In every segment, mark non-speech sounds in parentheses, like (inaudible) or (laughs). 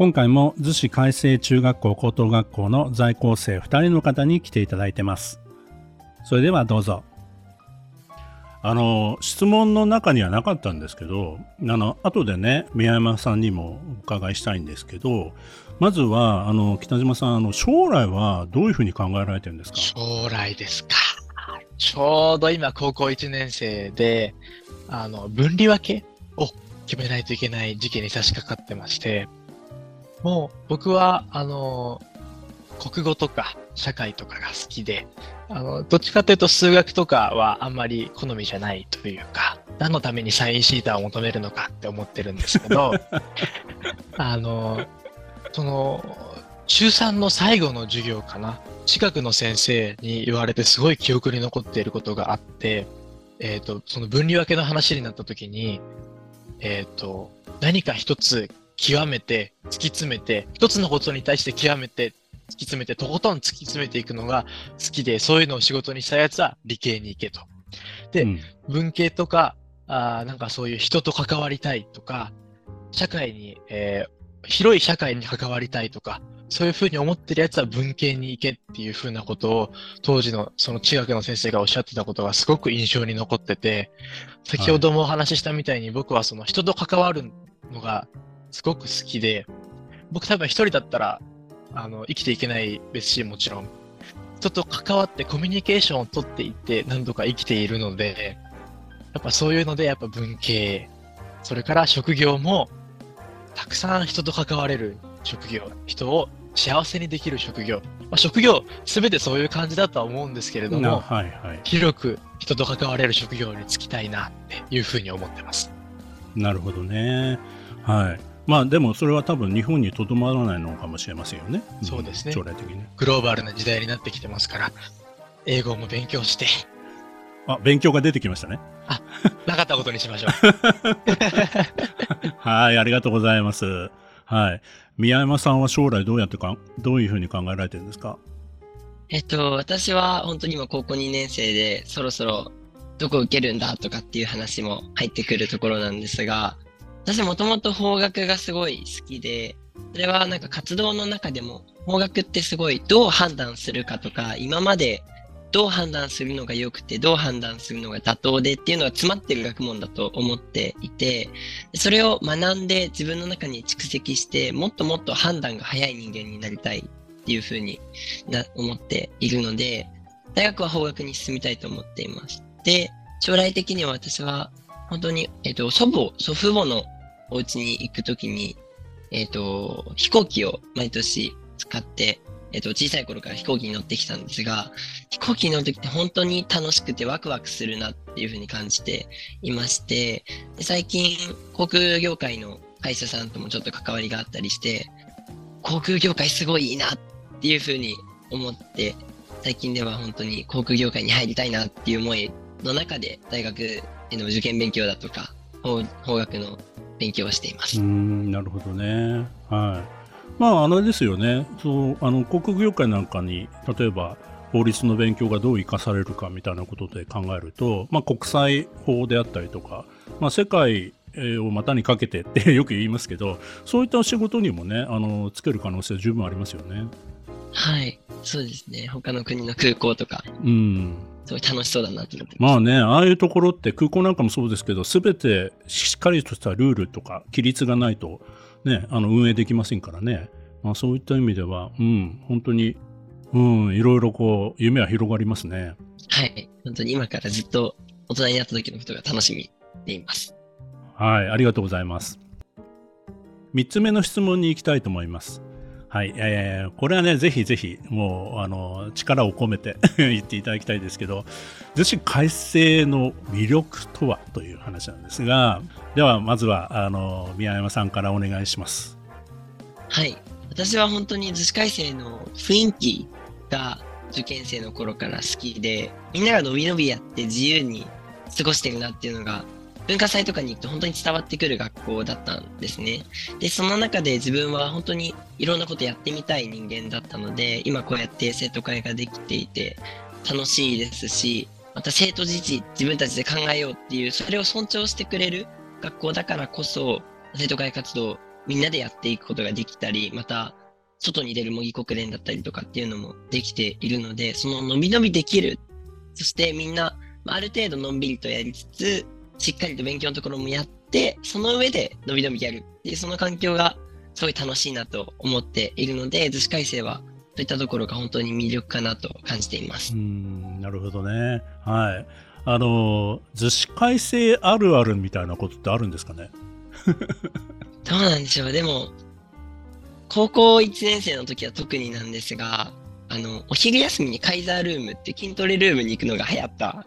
今回も逗子海星中学校高等学校の在校生2人の方に来ていただいてます。それではどうぞ。あの、質問の中にはなかったんですけど、あの、後でね、宮山さんにもお伺いしたいんですけど、まずは、あの、北島さん、あの、将来はどういうふうに考えられてるんですか？将来ですか。ちょうど今、高校1年生で、あの、分離分けを決めないといけない時期に差し掛かってまして、もう僕は、あの、国語とか社会とかが好きで、あの、どっちかというと数学とかはあんまり好みじゃないというか、何のためにサインシーターを求めるのかって思ってるんですけど、(laughs) あの、その、中3の最後の授業かな、近くの先生に言われてすごい記憶に残っていることがあって、えっ、ー、と、その分離分けの話になった時に、えっ、ー、と、何か一つ極めて、突き詰めて、一つのことに対して極めて、突き詰めて、とことん突き詰めていくのが好きで、そういうのを仕事にしたやつは理系に行けと。で、うん、文系とか、あなんかそういう人と関わりたいとか、社会に、えー、広い社会に関わりたいとか、そういうふうに思ってるやつは文系に行けっていうふうなことを、当時のその中学の先生がおっしゃってたことがすごく印象に残ってて、先ほどもお話ししたみたいに僕はその人と関わるのがすごく好きで、僕多分一人だったら、あの、生きていけないですし、もちろん。人と関わってコミュニケーションをとっていって何度か生きているので、やっぱそういうので、やっぱ文系、それから職業も、たくさん人と関われる職業、人を幸せにできる職業、まあ、職業すべてそういう感じだとは思うんですけれども、はいはい、広く人と関われる職業に就きたいなっていうふうに思ってます。なるほどね。はい。まあでもそれは多分日本にとどまらないのかもしれませんよね。そうですね。将来的にグローバルな時代になってきてますから、英語も勉強して。あ、勉強が出てきましたね。あ、なかったことにしましょう。(laughs) はい、ありがとうございます。はい。宮山さんは将来どうやってか、どういうふうに考えられてるんですか？えっと、私は本当に今高校2年生で、そろそろどこ受けるんだとかっていう話も入ってくるところなんですが、私もともと方角がすごい好きで、それはなんか活動の中でも方角ってすごいどう判断するかとか、今までどう判断するのが良くて、どう判断するのが妥当でっていうのが詰まってる学問だと思っていて、それを学んで自分の中に蓄積して、もっともっと判断が早い人間になりたいっていうふうにな思っているので、大学は法学に進みたいと思っています。で、将来的には私は本当に、えっ、と、祖母、祖父母のお家に行くときに、えっ、ー、と、飛行機を毎年使って、えっ、ー、と、小さい頃から飛行機に乗ってきたんですが、飛行機に乗るときって本当に楽しくてワクワクするなっていうふうに感じていまして、最近、航空業界の会社さんともちょっと関わりがあったりして、航空業界すごいいいなっていうふうに思って、最近では本当に航空業界に入りたいなっていう思いの中で大学への受験勉強だとか法法学の勉強をしています。うんなるほどね。はい。まああれですよね。そうあの航空業界なんかに例えば法律の勉強がどう生かされるかみたいなことで考えると、まあ、国際法であったりとか、まあ、世界を股にかけてって (laughs) よく言いますけどそういった仕事にもねあのつける可能性は十分ありますよね。はいそうですね他の国の空港とか、うん、すごい楽しそうだなと思ってまあね、ああいうところって空港なんかもそうですけど、すべてしっかりとしたルールとか規律がないと、ね、あの運営できませんからね。まあそういった意味では、うん、本当に、うん、いろいろこう、夢は広がりますね。はい。本当に今からずっと大人になった時のことが楽しみでいます。はい、ありがとうございます。3つ目の質問に行きたいと思います。はい、えー、これはね、ぜひぜひ、もう、あの、力を込めて (laughs) 言っていただきたいですけど、女子改正の魅力とはという話なんですが、では、まずは、あの、宮山さんからお願いします。はい。私は本当に女子改正の雰囲気が受験生の頃から好きで、みんなが伸び伸びやって自由に過ごしてるなっていうのが、文化祭とかに行くと本当に伝わってくる学校だったんですね。で、その中で自分は本当にいろんなことやってみたい人間だったので、今こうやって生徒会ができていて楽しいですし、また生徒自治自分たちで考えようっていう、それを尊重してくれる学校だからこそ、生徒会活動みんなでやっていくことができたり、また外に出る模擬国連だったりとかっていうのもできているので、その伸び伸びできる。そしてみんな、ある程度のんびりとやりつつ、しっかりと勉強のところもやって、その上で伸び伸びやるっていう、その環境がすごい楽しいなと思っているので、図式改正はそういったところが本当に魅力かなと感じています。うん、なるほどね。はい。あの、図式改正あるあるみたいなことってあるんですかね？(laughs) どうなんでしょう。でも、高校1年生の時は特になんですが、あの、お昼休みにカイザールームって筋トレルームに行くのが流行った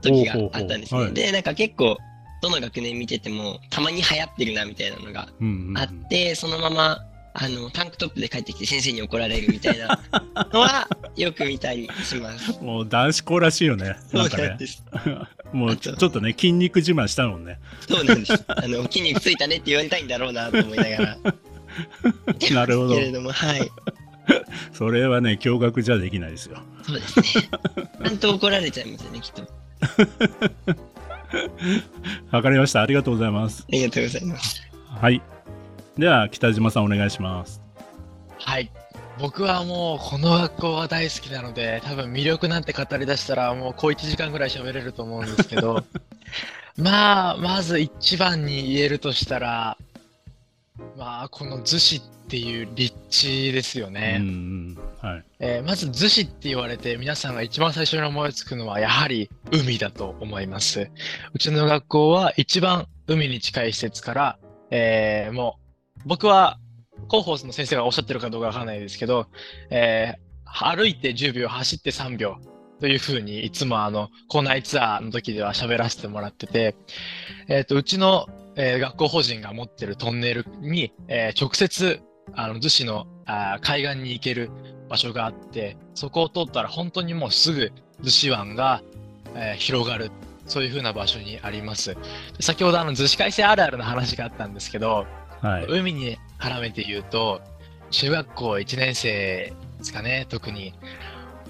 時があったんですね。で、なんか結構、どの学年見てても、たまに流行ってるなみたいなのがあって、うんうんうん、そのまま、あの、タンクトップで帰ってきて先生に怒られるみたいなのは、(laughs) よく見たりします。もう男子校らしいよね。そうなんです。もうちょっとね、筋肉自慢したもんね。そうなんです。あの、(laughs) 筋肉ついたねって言われたいんだろうなと思いながら。(laughs) なるほど。けれども、はい。それはね、驚愕じゃできないですよ。そうですね。ちゃんと怒られちゃいますよね、きっと。(laughs) わかりました。ありがとうございます。ありがとうございます。はい。では、北島さんお願いします。はい。僕はもうこの学校は大好きなので、多分魅力なんて語り出したらもう小1時間ぐらい喋れると思うんですけど、(laughs) まあ、まず一番に言えるとしたら、まあ、この逗子っていう立地ですよね。はいえー、まず逗子って言われて皆さんが一番最初に思いつくのはやはり海だと思います。うちの学校は一番海に近い施設から、えー、もう僕は広報の先生がおっしゃってるかどうかわからないですけど、えー、歩いて10秒走って3秒というふうにいつもあの校内ツアーの時では喋らせてもらってて、えっ、ー、とうちのえー、学校法人が持ってるトンネルに、えー、直接、あの、逗子のあ海岸に行ける場所があって、そこを通ったら本当にもうすぐ逗子湾が、えー、広がる。そういう風な場所にあります。先ほどあの、逗子海星あるあるの話があったんですけど、はい、海に絡めて言うと、中学校1年生ですかね、特に。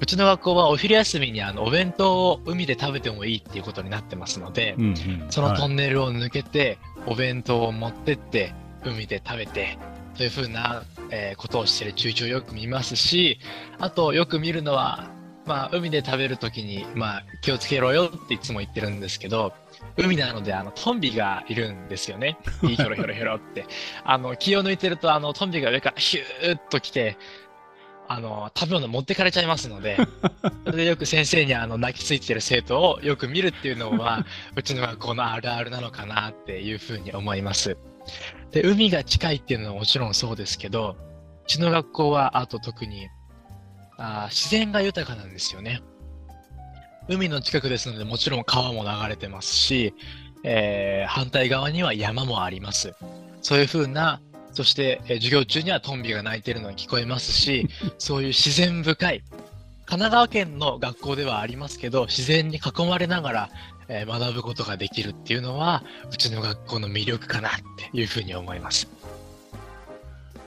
うちの学校はお昼休みにあのお弁当を海で食べてもいいっていうことになってますので、うんうん、そのトンネルを抜けて、お弁当を持ってって海で食べて、というふうな、えー、ことをしてる中長よく見ますし、あとよく見るのは、まあ、海で食べるときに、まあ、気をつけろよっていつも言ってるんですけど、海なので、あの、トンビがいるんですよね。ひょろひょろひょろって。あの、気を抜いてると、あの、トンビが上からヒューッと来て、あの、食べ物持ってかれちゃいますので、(laughs) それでよく先生にあの泣きついてる生徒をよく見るっていうのは、(laughs) うちの学校のあるあるなのかなっていうふうに思います。で、海が近いっていうのはもちろんそうですけど、うちの学校はあと特にあ自然が豊かなんですよね。海の近くですので、もちろん川も流れてますし、えー、反対側には山もあります。そういうふうなそして、えー、授業中にはトンビが鳴いているのが聞こえますし、(laughs) そういう自然深い、神奈川県の学校ではありますけど、自然に囲まれながら、えー、学ぶことができるっていうのは、うちの学校の魅力かなっていうふうに思います。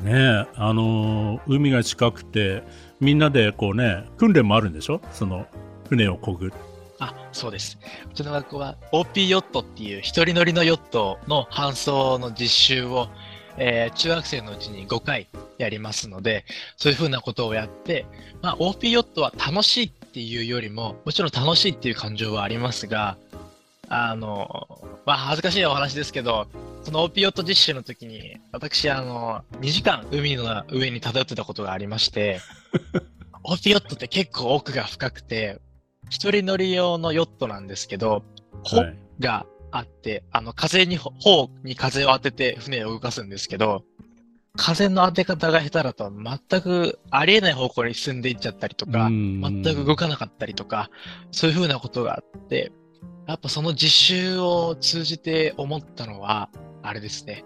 ねえ、あのー、海が近くて、みんなでこうね、訓練もあるんでしょ？その、船を漕ぐ。あ、そうです。うちの学校は OP ヨットっていう一人乗りのヨットの搬送の実習をえー、中学生のうちに5回やりますので、そういうふうなことをやって、まあ、OP ヨットは楽しいっていうよりも、もちろん楽しいっていう感情はありますが、あの、まあ、恥ずかしいお話ですけど、その OP ヨット実習の時に、私、あの、2時間海の上に漂ってたことがありまして、(laughs) OP ヨットって結構奥が深くて、一人乗り用のヨットなんですけど、帆があって、あの、風に、方に風を当てて船を動かすんですけど、風の当て方が下手だと全くありえない方向に進んでいっちゃったりとか、全く動かなかったりとか、そういうふうなことがあって、やっぱその実習を通じて思ったのは、あれですね。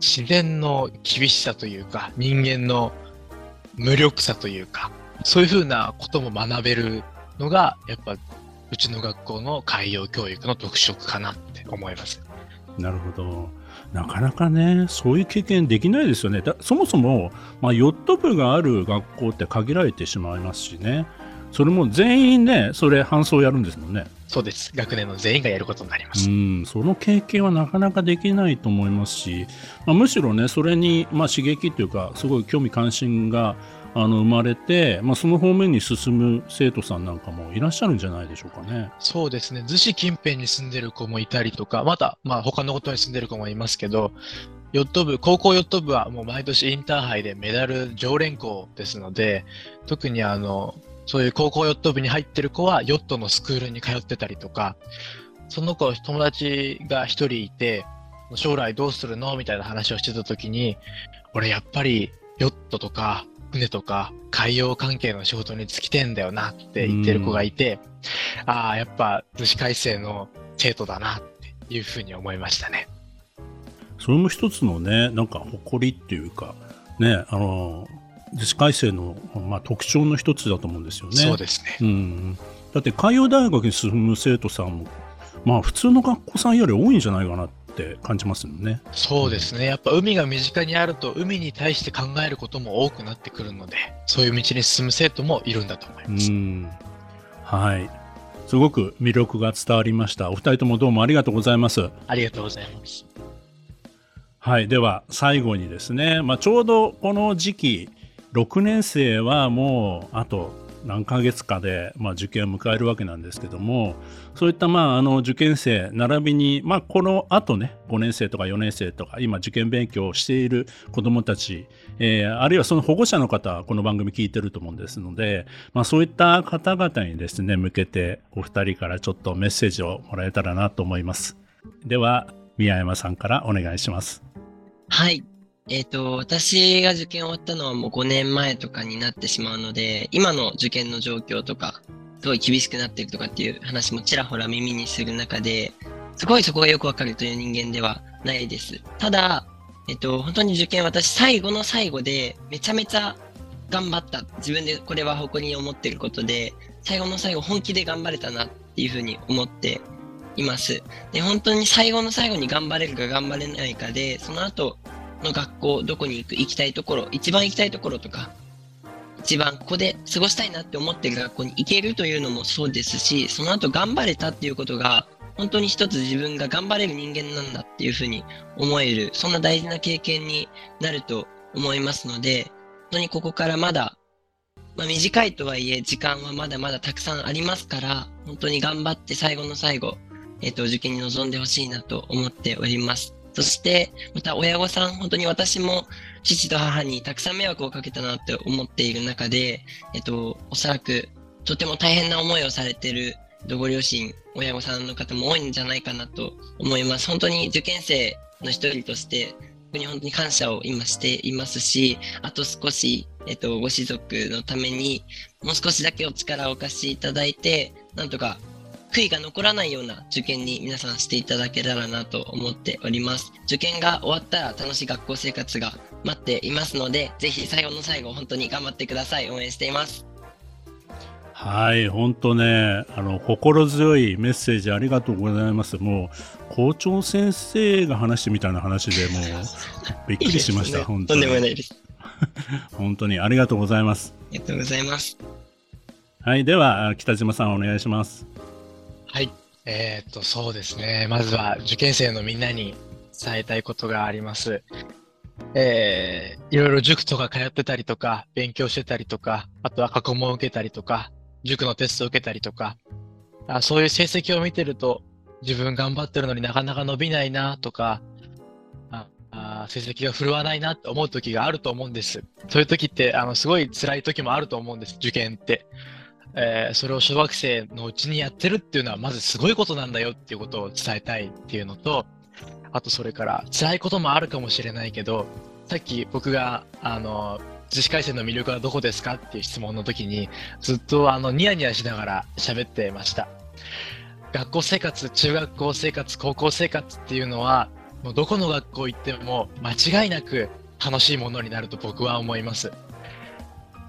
自然の厳しさというか、人間の無力さというか、そういうふうなことも学べるのが、やっぱ、うちの学校の海洋教育の特色かなって思います。なるほど。なかなかね、そういう経験できないですよね。そもそも、まあ、ヨット部がある学校って限られてしまいますしね。それも全員ね、それ、搬送やるんですもんね。そうです。学年の全員がやることになります。うん、その経験はなかなかできないと思いますし、まあ、むしろね、それに、まあ、刺激というか、すごい興味関心があの生まれて、まあ、その方面に進む生徒さんなんかもいらっしゃるんじゃないでしょうかね。そうですね。逗子近辺に住んでる子もいたりとか、また、まあ、他のことに住んでる子もいますけど、ヨット部、高校ヨット部はもう毎年インターハイでメダル常連校ですので、特にあの、そういう高校ヨット部に入ってる子はヨットのスクールに通ってたりとか、その子、友達が一人いて、将来どうするの？みたいな話をしてた時に、俺やっぱりヨットとか船とか海洋関係の仕事に就きてんだよなって言ってる子がいて、ああ、やっぱ逗子海星の生徒だなっていうふうに思いましたね。それも一つのね、なんか誇りっていうか、ね、あの、女子改正の、まあ、特徴の一つだと思うんですよね。そうですね。うん。だって海洋大学に進む生徒さんも、まあ普通の学校さんより多いんじゃないかなって感じますよね。そうですね。やっぱ海が身近にあると、海に対して考えることも多くなってくるので、そういう道に進む生徒もいるんだと思います。うん。はい。すごく魅力が伝わりました。お二人ともどうもありがとうございます。ありがとうございます。はい。では、最後にですね、まあ、ちょうどこの時期、6年生はもうあと何ヶ月かで、まあ、受験を迎えるわけなんですけどもそういったまああの受験生並びに、まあ、このあとね5年生とか4年生とか今受験勉強をしている子どもたち、えー、あるいはその保護者の方はこの番組聞いてると思うんですので、まあ、そういった方々にですね向けてお二人からちょっとメッセージをもらえたらなと思います。では宮山さんからお願いします。はい。えっ、ー、と、私が受験終わったのはもう5年前とかになってしまうので、今の受験の状況とか、すごい厳しくなってるとかっていう話もちらほら耳にする中で、すごいそこがよくわかるという人間ではないです。ただ、えっ、ー、と、本当に受験私最後の最後でめちゃめちゃ頑張った。自分でこれは誇りに思ってることで、最後の最後本気で頑張れたなっていうふうに思っています。で、本当に最後の最後に頑張れるか頑張れないかで、その後、の学校、どこに行く、行きたいところ、一番行きたいところとか、一番ここで過ごしたいなって思ってる学校に行けるというのもそうですし、その後頑張れたっていうことが、本当に一つ自分が頑張れる人間なんだっていうふうに思える、そんな大事な経験になると思いますので、本当にここからまだ、まあ、短いとはいえ時間はまだまだたくさんありますから、本当に頑張って最後の最後、えっ、ー、と、受験に臨んでほしいなと思っております。そして、また親御さん、本当に私も父と母にたくさん迷惑をかけたなって思っている中で、えっと、おそらくとても大変な思いをされているご両親、親御さんの方も多いんじゃないかなと思います。本当に受験生の一人として、本当に本当に感謝を今していますし、あと少し、えっと、ご子族のために、もう少しだけお力をお貸しいただいて、なんとか悔いが残らないような受験に皆さんしていただけたらなと思っております。受験が終わったら楽しい学校生活が待っていますので、ぜひ最後の最後本当に頑張ってください。応援しています。はい、本当ね、あの心強いメッセージありがとうございます。もう校長先生が話してみたいな話でもう (laughs) びっくりしました。ね、本当に。とんでもないです。(laughs) 本当にありがとうございます。ありがとうございます。はい、では北島さんお願いします。はい。えっ、と、そうですね。まずは受験生のみんなに伝えたいことがあります。えー、いろいろ塾とか通ってたりとか、勉強してたりとか、あとは過去問を受けたりとか、塾のテストを受けたりとか、あそういう成績を見てると、自分頑張ってるのになかなか伸びないなとか、ああ成績が振るわないなって思う時があると思うんです。そういう時って、あの、すごい辛い時もあると思うんです、受験って。えー、それを小学生のうちにやってるっていうのはまずすごいことなんだよっていうことを伝えたいっていうのと、あとそれから辛いこともあるかもしれないけど、さっき僕が、あの、自主改正の魅力はどこですかっていう質問の時に、ずっとあの、ニヤニヤしながら喋ってました。学校生活、中学校生活、高校生活っていうのは、もうどこの学校行っても間違いなく楽しいものになると僕は思います。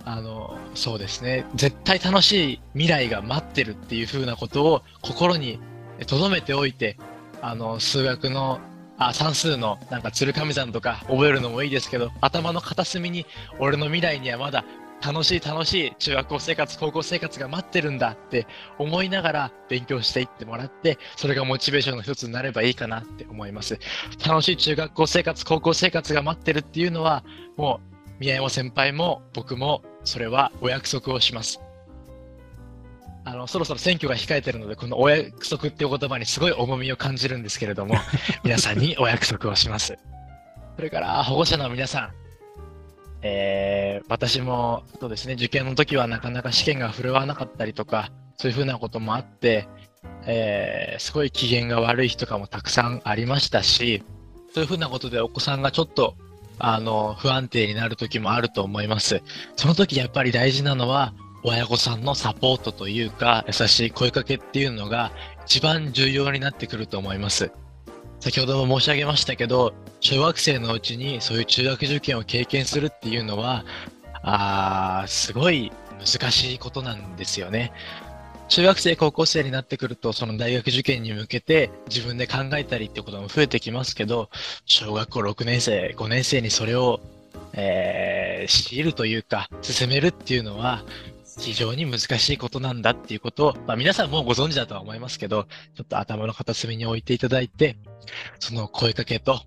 あの、そうですね。絶対楽しい未来が待ってるっていうふうなことを心に留めておいて、あの、数学の、あ、算数のなんか鶴神山とか覚えるのもいいですけど、頭の片隅に俺の未来にはまだ楽しい楽しい中学校生活、高校生活が待ってるんだって思いながら勉強していってもらって、それがモチベーションの一つになればいいかなって思います。楽しい中学校生活、高校生活が待ってるっていうのは、もう宮山先輩も僕もそれはお約束をします。あの、そろそろ選挙が控えてるので、このお約束っていう言葉にすごい重みを感じるんですけれども、(laughs) 皆さんにお約束をします。それから保護者の皆さん、えー、私もそうですね、受験の時はなかなか試験が振るわなかったりとか、そういうふうなこともあって、えー、すごい機嫌が悪い日とかもたくさんありましたし、そういうふうなことでお子さんがちょっとあの、不安定になる時もあると思います。その時やっぱり大事なのは、親御さんのサポートというか、優しい声かけっていうのが一番重要になってくると思います。先ほども申し上げましたけど、小学生のうちにそういう中学受験を経験するっていうのは、あすごい難しいことなんですよね。中学生、高校生になってくると、その大学受験に向けて自分で考えたりってことも増えてきますけど、小学校6年生、5年生にそれを、えー、強いるというか、進めるっていうのは、非常に難しいことなんだっていうことを、まあ、皆さんもうご存知だとは思いますけど、ちょっと頭の片隅に置いていただいて、その声かけと、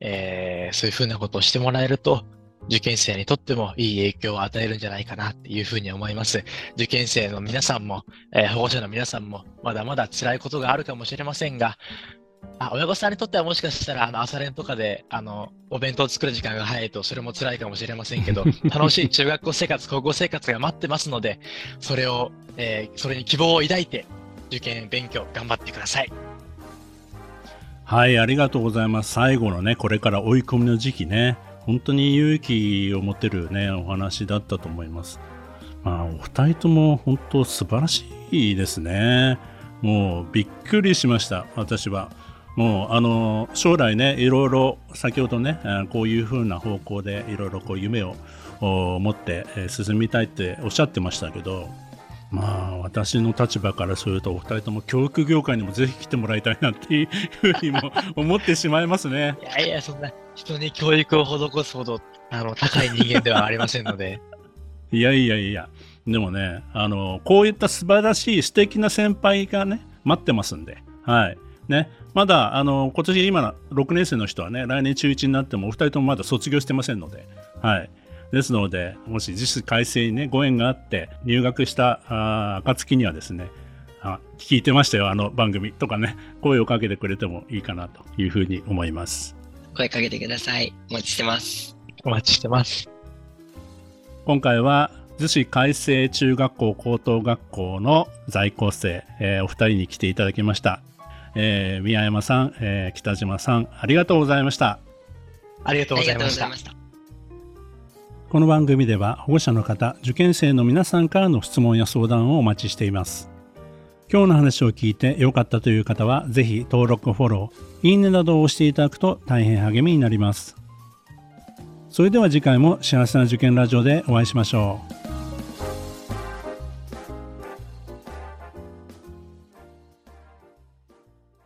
えー、そういうふうなことをしてもらえると、受験生にとってもいい影響を与えるんじゃないかなっていうふうに思います。受験生の皆さんも、えー、保護者の皆さんも、まだまだ辛いことがあるかもしれませんが、あ親御さんにとってはもしかしたら、あの、朝練とかで、あの、お弁当を作る時間が早いと、それも辛いかもしれませんけど、(laughs) 楽しい中学校生活、高校生活が待ってますので、それを、えー、それに希望を抱いて、受験勉強頑張ってください。はい、ありがとうございます。最後のね、これから追い込みの時期ね。本当に勇気を持てるね、お話だったと思います。まあ、お二人とも本当素晴らしいですね。もうびっくりしました、私は。もうあの将来ね、いろいろ先ほどね、こういう風な方向でいろいろこう夢を持って進みたいっておっしゃってましたけど、まあ私の立場からするとお二人とも教育業界にもぜひ来てもらいたいなっていうふうにも思ってしまいますね。いやいや、そんな人に教育を施すほどあの高い人間ではありませんので。(laughs) いやいやいや、でもね、あのこういった素晴らしい素敵な先輩がね、待ってますんで、はい。ね、まだあの今年今6年生の人はね、来年中1になってもお二人ともまだ卒業してませんので、はい。ですので、もし実質改正にね、ご縁があって入学したあ暁にはですね、あ聞いてましたよ、あの番組とかね、声をかけてくれてもいいかなというふうに思います。声かけてください。お待ちしてます。お待ちしてます。今回は、逗子改正中学校高等学校の在校生、えー、お二人に来ていただきました。えー、宮山さん、えー、北島さん、ありがとうございました。ありがとうございました。この番組では保護者の方、受験生の皆さんからの質問や相談をお待ちしています。今日の話を聞いて良かったという方は、ぜひ登録、フォロー、いいねなどを押していただくと大変励みになります。それでは次回も幸せな受験ラジオでお会いしましょう。